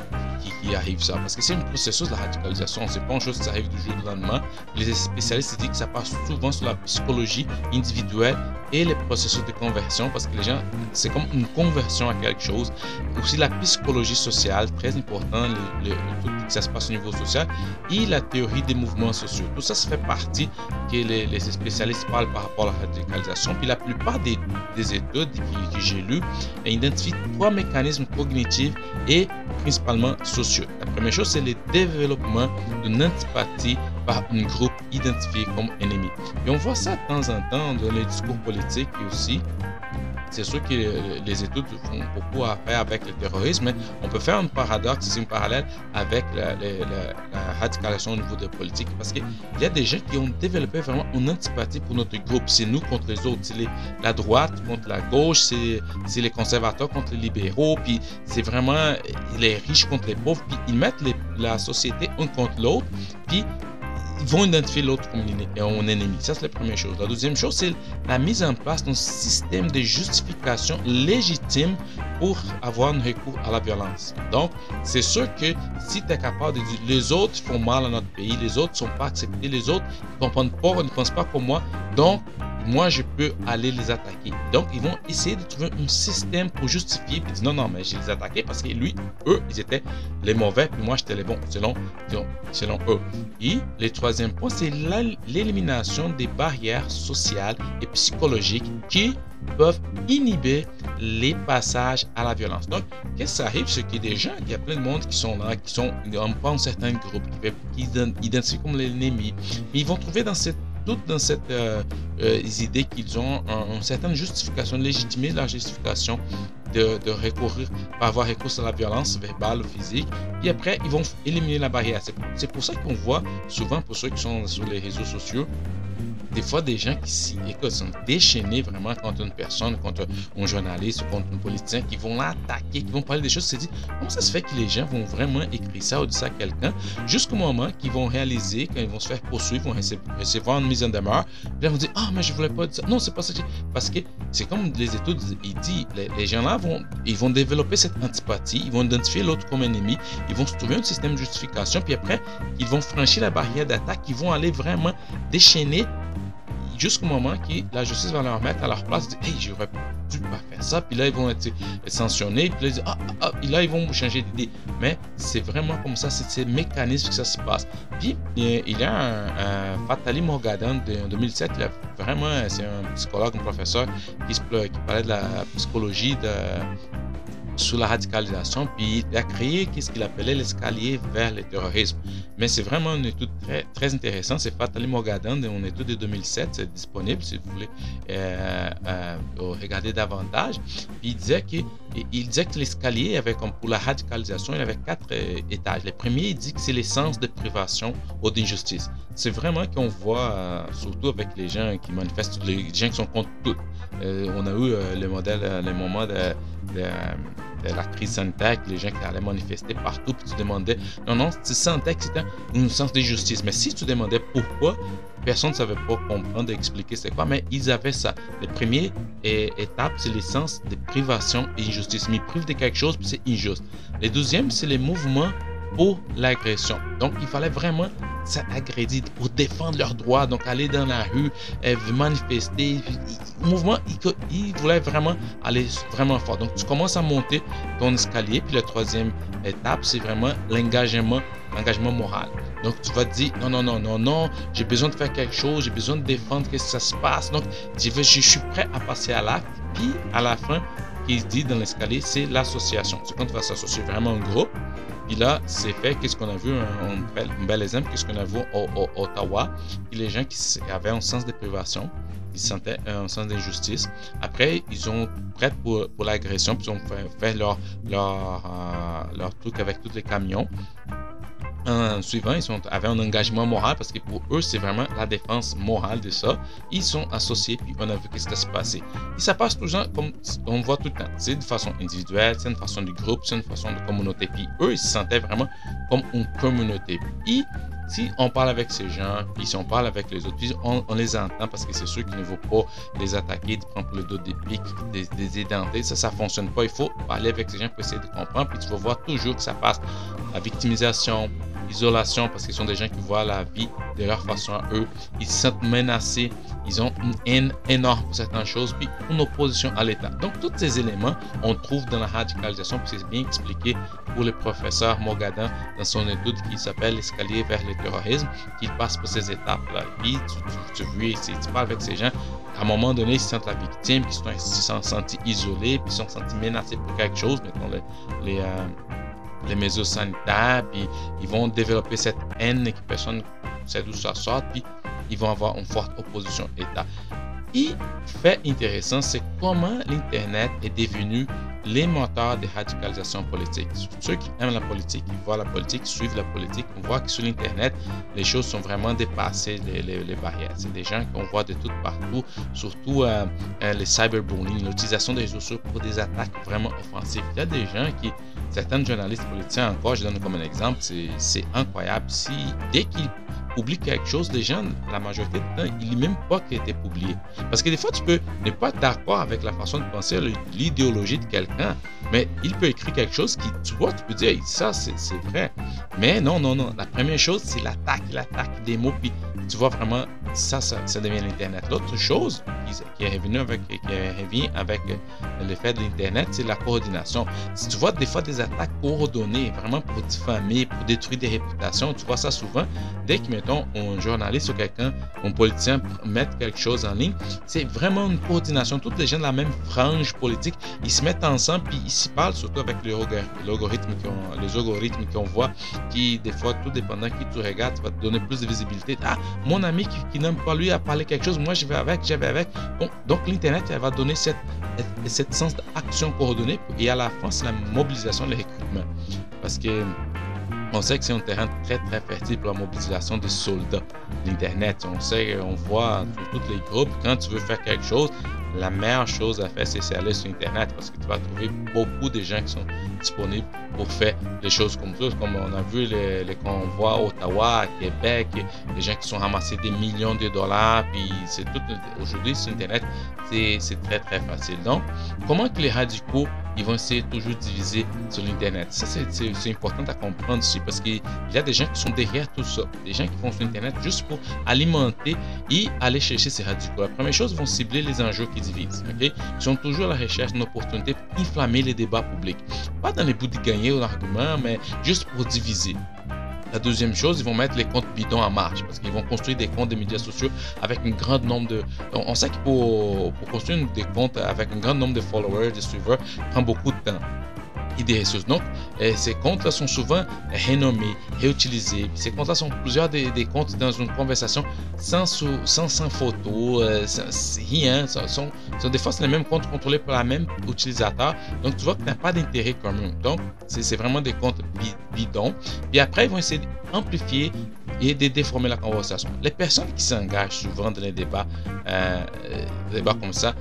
arrive ça. Parce que c'est un processus de la radicalisation. C'est pas une chose qui arrive du jour au lendemain. Les spécialistes disent que ça passe souvent sur la psychologie individuelle et les processus de conversion parce que les gens, c'est comme une conversion à quelque chose. Aussi la psychologie sociale, très important, le, tout ça se passe au niveau social et la théorie des mouvements sociaux. Tout ça, ça fait partie que les, spécialistes parlent par rapport à la radicalisation. Puis la plupart des, études que, que j'ai lues identifient trois mécanismes cognitifs et principalement sociaux. La première chose, c'est le développement d'une antipathie par un groupe identifié comme ennemi. Et on voit ça de temps en temps dans les discours politiques aussi c'est sûr que les études font beaucoup à faire avec le terrorisme, mais on peut faire un paradoxe, un parallèle avec la, radicalisation au niveau de la politique, parce qu'il y a des gens qui ont développé vraiment une antipathie pour notre groupe. C'est nous contre les autres. C'est la droite contre la gauche, c'est les conservateurs contre les libéraux, puis c'est vraiment les riches contre les pauvres, puis ils mettent la société un contre l'autre, puis ils vont identifier l'autre comme un ennemi. Ça, c'est la première chose. La deuxième chose, c'est la mise en place d'un système de justification légitime pour avoir un recours à la violence. Donc, c'est sûr que si tu es capable de dire les autres font mal à notre pays, les autres ne sont pas acceptés, les autres ne comprennent pas, ne pensent pas comme moi, donc moi je peux aller les attaquer. Donc ils vont essayer de trouver un système pour justifier puis dire non non mais je les attaqué parce que lui eux ils étaient les mauvais puis moi j'étais les bons selon selon eux. Et le troisième point c'est l'élimination des barrières sociales et psychologiques qui peuvent inhiber les passages à la violence. Donc, qu'est-ce qui arrive, c'est qu'il y a des gens, il y a plein de monde qui sont là, qui sont pas un certain groupe, qui, qui identifient comme l'ennemi, mais ils vont trouver dans cette dans cette euh, euh, idée qu'ils ont une certaine justification, légitimer la justification de, recourir, avoir recours à la violence verbale ou physique. Et après, ils vont éliminer la barrière. C'est pour ça qu'on voit souvent, pour ceux qui sont sur les réseaux sociaux, des fois des gens qui sont déchaînés vraiment contre une personne, contre un journaliste, contre un politicien, qui vont l'attaquer, qui vont parler des choses, se dit comment ça se fait que les gens vont vraiment écrire ça ou dire ça à quelqu'un jusqu'au moment qu'ils vont réaliser, quand ils vont se faire poursuivre, vont recevoir une mise en demeure, puis ils vont dire ah mais je voulais pas dire ça. Non c'est pas ça parce que c'est comme les études ils disent les, gens là vont ils vont développer cette antipathie, ils vont identifier l'autre comme ennemi, ils vont se trouver un système de justification, puis après ils vont franchir la barrière d'attaque, ils vont aller vraiment déchaîner jusqu'au moment que la justice va leur mettre à leur place, dire, hey, j'aurais dû pas faire ça, puis là, ils vont être sanctionnés, puis là, ils, ah, ah, ah vont changer d'idée. Mais c'est vraiment comme ça, c'est ces mécanismes que ça se passe. Puis, il y a un, Fatali Morgadan en 2007, il a vraiment, c'est un psychologue, un professeur qui, qui parlait de la psychologie de sur la radicalisation, puis il a créé ce qu'il appelait l'escalier vers le terrorisme. Mais c'est vraiment une étude très, intéressante. C'est Fatali Mogadan, une étude de 2007, c'est disponible si vous voulez euh, euh, regarder davantage. Il disait que, il disait que l'escalier pour la radicalisation, il avait quatre euh, étages. Le premier, il dit que c'est l'essence de privation ou d'injustice. C'est vraiment qu'on voit, surtout avec les gens qui manifestent, les gens qui sont contre tout. on a eu le modèle, le moment de la crise sanitaire, les gens qui allaient manifester partout, puis tu demandais, non, non, tu sentais que c'était une sens de justice. Mais si tu demandais pourquoi, personne ne savait pas comprendre, expliquer c'est quoi, mais ils avaient ça. La première étape, c'est l'essence de privation et injustice. Ils privent de quelque chose, c'est injuste. Le deuxième, c'est les mouvements l'agression. Donc, il fallait vraiment s'agrédir pour défendre leurs droits, donc aller dans la rue, euh, manifester. Mouvement, il, voulait vraiment aller vraiment fort. Donc, tu commences à monter ton escalier. Puis la troisième étape, c'est vraiment l'engagement, l'engagement moral. Donc, tu vas te dire, non, non, non, non, non, j'ai besoin de faire quelque chose, j'ai besoin de défendre, que ça se passe. Donc, je, je suis prêt à passer à l'acte. Puis, à la fin, qui dit dans l'escalier, c'est l'association. C'est quand tu vas s'associer vraiment en groupe. Puis là, c'est fait, qu'est-ce qu'on a vu, un, bel, exemple, qu'est-ce qu'on a vu au, Ottawa, les gens qui avaient un sens de privation, ils sentaient un sens d'injustice. Après, ils ont prêt pour, pour l'agression, puis ils ont fait, leur, leur, euh, leur truc avec tous les camions en suivant, ils sont, avaient un engagement moral parce que pour eux, c'est vraiment la défense morale de ça. Ils sont associés, puis on a vu qu'est-ce qui s'est passé. Et ça passe toujours comme on voit tout le temps. C'est de façon individuelle, c'est une façon de groupe, c'est une façon de communauté. Puis eux, ils se sentaient vraiment comme une communauté. Puis si on parle avec ces gens, puis si on parle avec les autres, puis on, les entend parce que c'est sûr qu'il ne faut pas les attaquer, de prendre le dos des pics, des, des Ça, ça fonctionne pas. Il faut parler avec ces gens pour essayer de comprendre. Puis tu vas voir toujours que ça passe. La victimisation, isolation parce qu'ils sont des gens qui voient la vie de leur façon à eux. Ils se sentent menacés. Ils ont une haine énorme pour certaines choses, puis une opposition à l'État. Donc, tous ces éléments, on trouve dans la radicalisation, puis c'est bien expliqué pour le professeur Mogadin dans son étude qui s'appelle L'escalier vers le terrorisme, qu'il passe par ces étapes-là. Puis, tu, tu, tu, tu, parles avec ces gens, à un moment donné, ils se sentent la victime, ils se sont sentis isolés, puis ils se sont sentis menacés pour quelque chose. Les, les euh, les mesures sanitaires, puis ils vont développer cette haine que personne ne sait d'où ça sort, puis ils vont avoir une forte opposition État. Et fait intéressant, c'est comment l'Internet est devenu les moteurs de radicalisation politique. Ceux qui aiment la politique, qui voient la politique, suivent la politique, on voit que sur l'Internet, les choses sont vraiment dépassées, les, les, barrières. C'est des gens qu'on voit de tout partout, surtout euh, euh, les cyberbullying, l'utilisation des réseaux sociaux pour des attaques vraiment offensives. Il y a des gens qui, certains journalistes politiciens encore, je donne comme un exemple, c'est incroyable. Si dès qu'ils publie quelque chose, les gens, la majorité du temps, ils ne même pas qu'il a été publié. Parce que des fois, tu peux ne pas être d'accord avec la façon de penser, l'idéologie de quelqu'un, mais il peut écrire quelque chose qui, tu vois, tu peux dire, ça, c'est vrai. Mais non, non, non. La première chose, c'est l'attaque, l'attaque des mots, puis tu vois vraiment, ça, ça, devient l'Internet. L'autre chose qui, est revenue avec, qui revient avec le fait de l'Internet, c'est la coordination. Si tu vois des fois des attaques coordonnées, vraiment pour diffamer, pour détruire des réputations, tu vois ça souvent, dès que, mettons, un journaliste ou quelqu'un, un politicien met quelque chose en ligne, c'est vraiment une coordination. Toutes les gens de la même frange politique, ils se mettent ensemble, puis ils s'y parlent, surtout avec l'algorithme les algorithmes qu'on voit, qui, des fois, tout dépendant qui tu regardes, va te donner plus de visibilité. Ah, mon ami qui, n'aime pas lui a parlé quelque chose, moi je vais avec, je vais avec. Donc, donc l'Internet, va donner cette, cette sens d'action coordonnée et à la fin, c'est la mobilisation, le recrutement. Parce que on sait que c'est un terrain très très fertile pour la mobilisation des soldats. L'Internet, on sait, on voit tous les groupes, quand tu veux faire quelque chose, la meilleure chose à faire, c'est aller sur Internet parce que tu vas trouver beaucoup de gens qui sont disponibles pour faire des choses comme ça. Comme on a vu les, les convois à Ottawa, à Québec, des gens qui sont ramassés des millions de dollars. Puis c'est tout. Aujourd'hui, sur Internet, c'est très très facile. Donc, comment que les radicaux ils vont essayer toujours de diviser sur l'Internet. Ça, c'est important à comprendre aussi parce qu'il y a des gens qui sont derrière tout ça. Des gens qui font sur Internet juste pour alimenter et aller chercher ces radicaux. La première chose, ils vont cibler les enjeux qui divisent. Ils sont toujours à la recherche d'une opportunité pour inflammer les débats publics. Pas dans les bouts de gagner l'argument, mais juste pour diviser. La deuxième chose, ils vont mettre les comptes bidons en marche parce qu'ils vont construire des comptes des médias sociaux avec un grand nombre de. On sait que pour, construire des comptes avec un grand nombre de followers, de suiveurs, prend beaucoup de temps des ressources. Donc, euh, ces comptes-là sont souvent renommés, réutilisés. Ces comptes-là sont plusieurs des, comptes dans une conversation sans, sans, sans photo, euh, sans, rien. Sont, sont, des fois, c'est les mêmes comptes contrôlés par la même utilisateur. Donc, tu vois que tu n'as pas d'intérêt commun. Donc, c'est vraiment des comptes bidons. Puis après, ils vont essayer d'amplifier et de déformer la conversation. Les personnes qui s'engagent souvent dans les débats, euh, débats comme ça,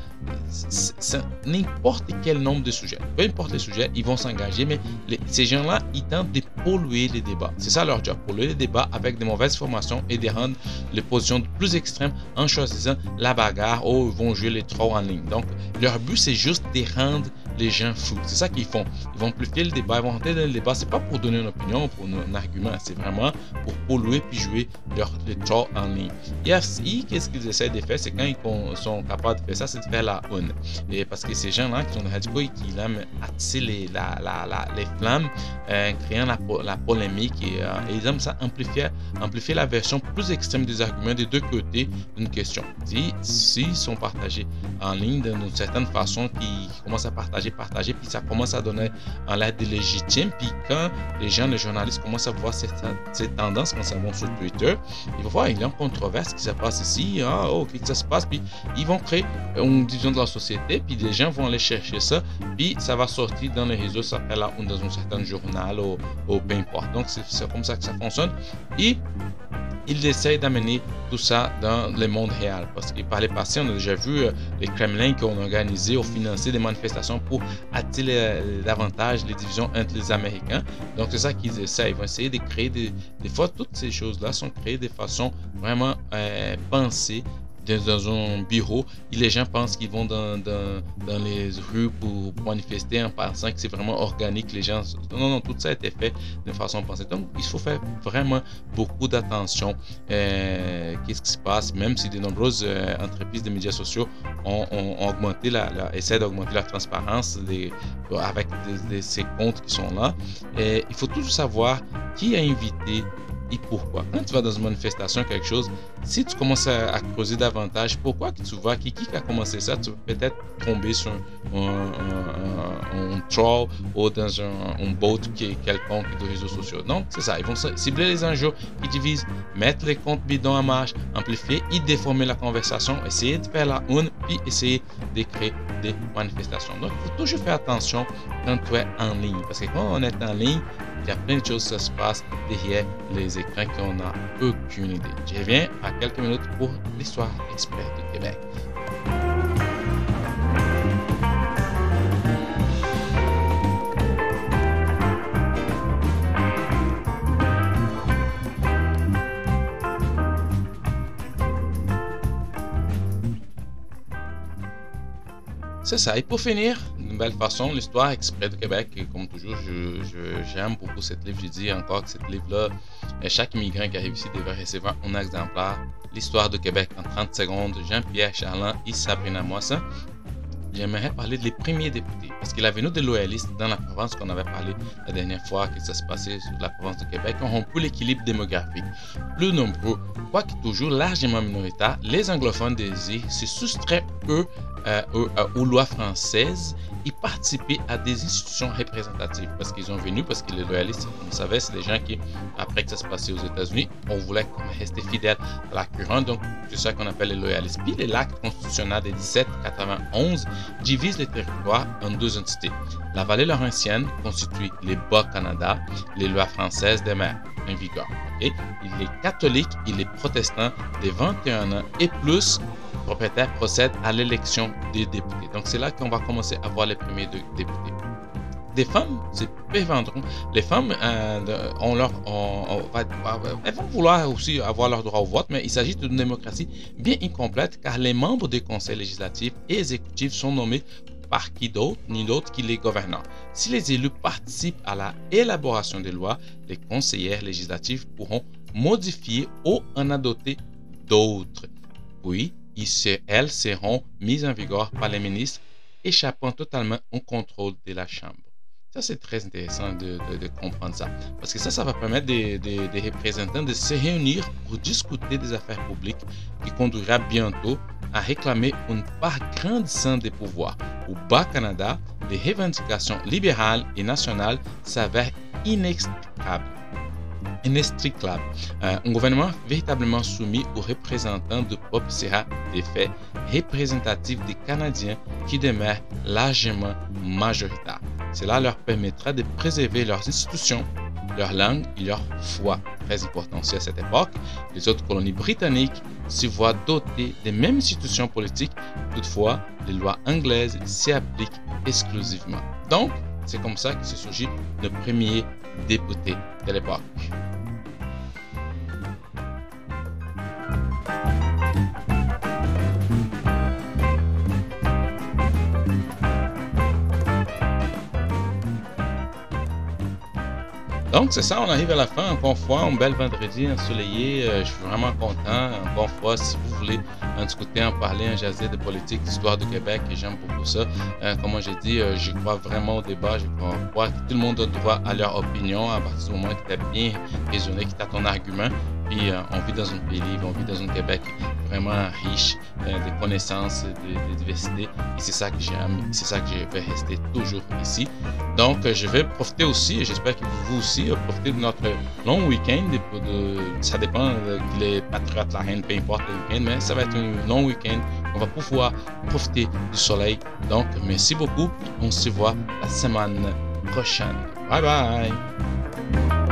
n'importe quel nombre de sujets, peu importe les sujets, ils vont s'engager, mais ces gens-là, ils tentent de polluer les débats. C'est ça leur job, polluer les débats avec de mauvaises formations et de rendre les positions plus extrêmes en choisissant la bagarre ou ils vont jouer les trolls en ligne. Donc, leur but, c'est juste de rendre les gens fous. C'est ça qu'ils font. Ils vont amplifier le débat, ils vont rentrer dans le débat. C'est pas pour donner une opinion ou pour un argument, c'est vraiment pour polluer puis jouer leur, trolls en ligne. Et qu'est-ce qu'ils essaient de faire, c'est quand ils sont capables de faire ça, c'est de faire la une. Et parce que ces gens-là qui sont radicaux et qui aiment attiser les, la, la, les flammes, euh, créant la, polémique, euh, et, ils aiment ça amplifier, amplifier la version plus extrême des arguments des deux côtés d'une question. Si, s'ils sont partagés en ligne d'une certaine façon, qui commencent à partager, partager, puis ça commence à donner un l'air légitime, puis quand les gens, les journalistes commencent à voir cette, cette tendance, ça va sur Twitter, ils vont voir, il y a une controverse qui se passe ici, oh, qu'est-ce qui se passe, puis ils vont créer une division de la société, puis les gens vont aller chercher ça, puis ça va sortir dans les réseaux, ça s'appelle dans un certain journal ou, ou peu importe. Donc c'est comme ça que ça fonctionne. Et ils essayent d'amener tout ça dans le monde réel. Parce que par le passé, on a déjà vu euh, les Kremlin qui ont organisé ou financé des manifestations pour attirer davantage les divisions entre les Américains. Donc c'est ça qu'ils essayent. Ils vont essayer de créer des, des fois, toutes ces choses-là sont créées de façon vraiment euh, pensée dans un bureau et les gens pensent qu'ils vont dans, dans, dans, les rues pour manifester en pensant que c'est vraiment organique. Les gens, non, non, tout ça a été fait de façon pensée. Donc, il faut faire vraiment beaucoup d'attention. Euh, qu'est-ce qui se passe, même si de nombreuses euh, entreprises de médias sociaux ont, augmenté la, essaient d'augmenter la transparence avec ces comptes qui sont là. Il faut toujours savoir qui a invité et pourquoi? Quand tu vas dans une manifestation, quelque chose, si tu commences à, creuser davantage, pourquoi tu vas, qui, qui a commencé ça, tu vas peut-être tomber sur un, troll ou dans un, bot qui quelconque de réseaux sociaux. Donc, c'est ça. Ils vont cibler les enjeux qui divisent, mettre les comptes bidons en marche, amplifier et déformer la conversation, essayer de faire la une, puis essayer de créer des manifestations. Donc, il faut toujours faire attention quand tu es en ligne. Parce que quand on est en ligne, il y a plein de choses qui se passent derrière les écrans qu'on n'a aucune idée. Je reviens à quelques minutes pour l'histoire expert du Québec. C'est ça. Et pour finir, belle façon, l'histoire exprès de Québec, comme toujours, j'aime beaucoup cette livre. Je dis encore que cette livre-là, chaque immigrant qui arrive ici devrait recevoir un exemplaire. L'histoire de Québec en 30 secondes. Jean-Pierre Charland et Sabrina Moisson j'aimerais parler des premiers députés. Parce qu'il avait nous des loyalistes dans la province qu'on avait parlé la dernière fois que ça se passait sur la province de Québec, ont rompu l'équilibre démographique. Plus nombreux, quoique toujours largement minoritaires, les anglophones des se soustraient, eux, euh, euh, aux lois françaises participer à des institutions représentatives parce qu'ils ont venu, parce que les loyalistes, vous savez, c'est des gens qui, après que ça se passait aux États-Unis, on voulait rester fidèles à la couronne, donc c'est ça qu'on appelle les loyalistes. Puis l'acte constitutionnel de 1791 divise le territoire en deux entités. La vallée laurentienne constitue les Bas-Canada, les lois françaises des mers en vigueur. Et les catholiques et les protestants des 21 ans et plus propriétaires procèdent à l'élection des députés. Donc c'est là qu'on va commencer à voir les premiers députés. Des femmes se prévendront. Les femmes, euh, leur, elles vont vouloir aussi avoir leur droit au vote, mais il s'agit d'une démocratie bien incomplète car les membres des conseils législatifs et exécutifs sont nommés par qui d'autre, ni d'autre que les gouvernants. Si les élus participent à la élaboration des lois, les conseillers législatifs pourront modifier ou en adopter d'autres. Puis, elles seront mises en vigueur par les ministres, échappant totalement au contrôle de la Chambre. Ça, c'est très intéressant de, comprendre ça. Parce que ça, ça va permettre des, représentants de se réunir pour discuter des affaires publiques qui conduira bientôt à réclamer une part grandissante des pouvoirs. Au Bas-Canada, les revendications libérales et nationales s'avèrent inextricables inextricable. Euh, un gouvernement véritablement soumis aux représentants du peuple sera des faits représentatifs des Canadiens qui demeurent largement majoritaires. Cela leur permettra de préserver leurs institutions, leur langue et leur foi. Très important aussi à cette époque, les autres colonies britanniques se voient dotées des mêmes institutions politiques, toutefois, les lois anglaises s'y appliquent exclusivement. Donc, c'est comme ça que se surgit le premier député de l'époque. Donc, c'est ça, on arrive à la fin. Encore une fois, un bel vendredi ensoleillé. Euh, je suis vraiment content. Encore une fois, si vous voulez en discuter, en parler, en jaser de politique, d'histoire du Québec, j'aime beaucoup ça. Euh, comme j'ai dit, euh, je crois vraiment au débat. Je crois, que tout le monde a droit à leur opinion à partir du moment que tu as bien raisonné, que tu as ton argument. Puis on vit dans un pays libre, on vit dans un Québec vraiment riche de connaissances, de, diversité. Et c'est ça que j'aime, c'est ça que je vais rester toujours ici. Donc, je vais profiter aussi, et j'espère que vous aussi, profiter de notre long week-end. ça dépend de les patriotes, la reine, peu importe le week-end, mais ça va être un long week-end. On va pouvoir profiter du soleil. Donc, merci beaucoup. On se voit la semaine prochaine. Bye bye.